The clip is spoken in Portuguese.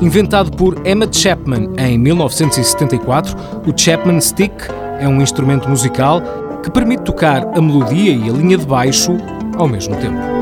Inventado por Emma Chapman em 1974, o Chapman Stick é um instrumento musical que permite tocar a melodia e a linha de baixo ao mesmo tempo.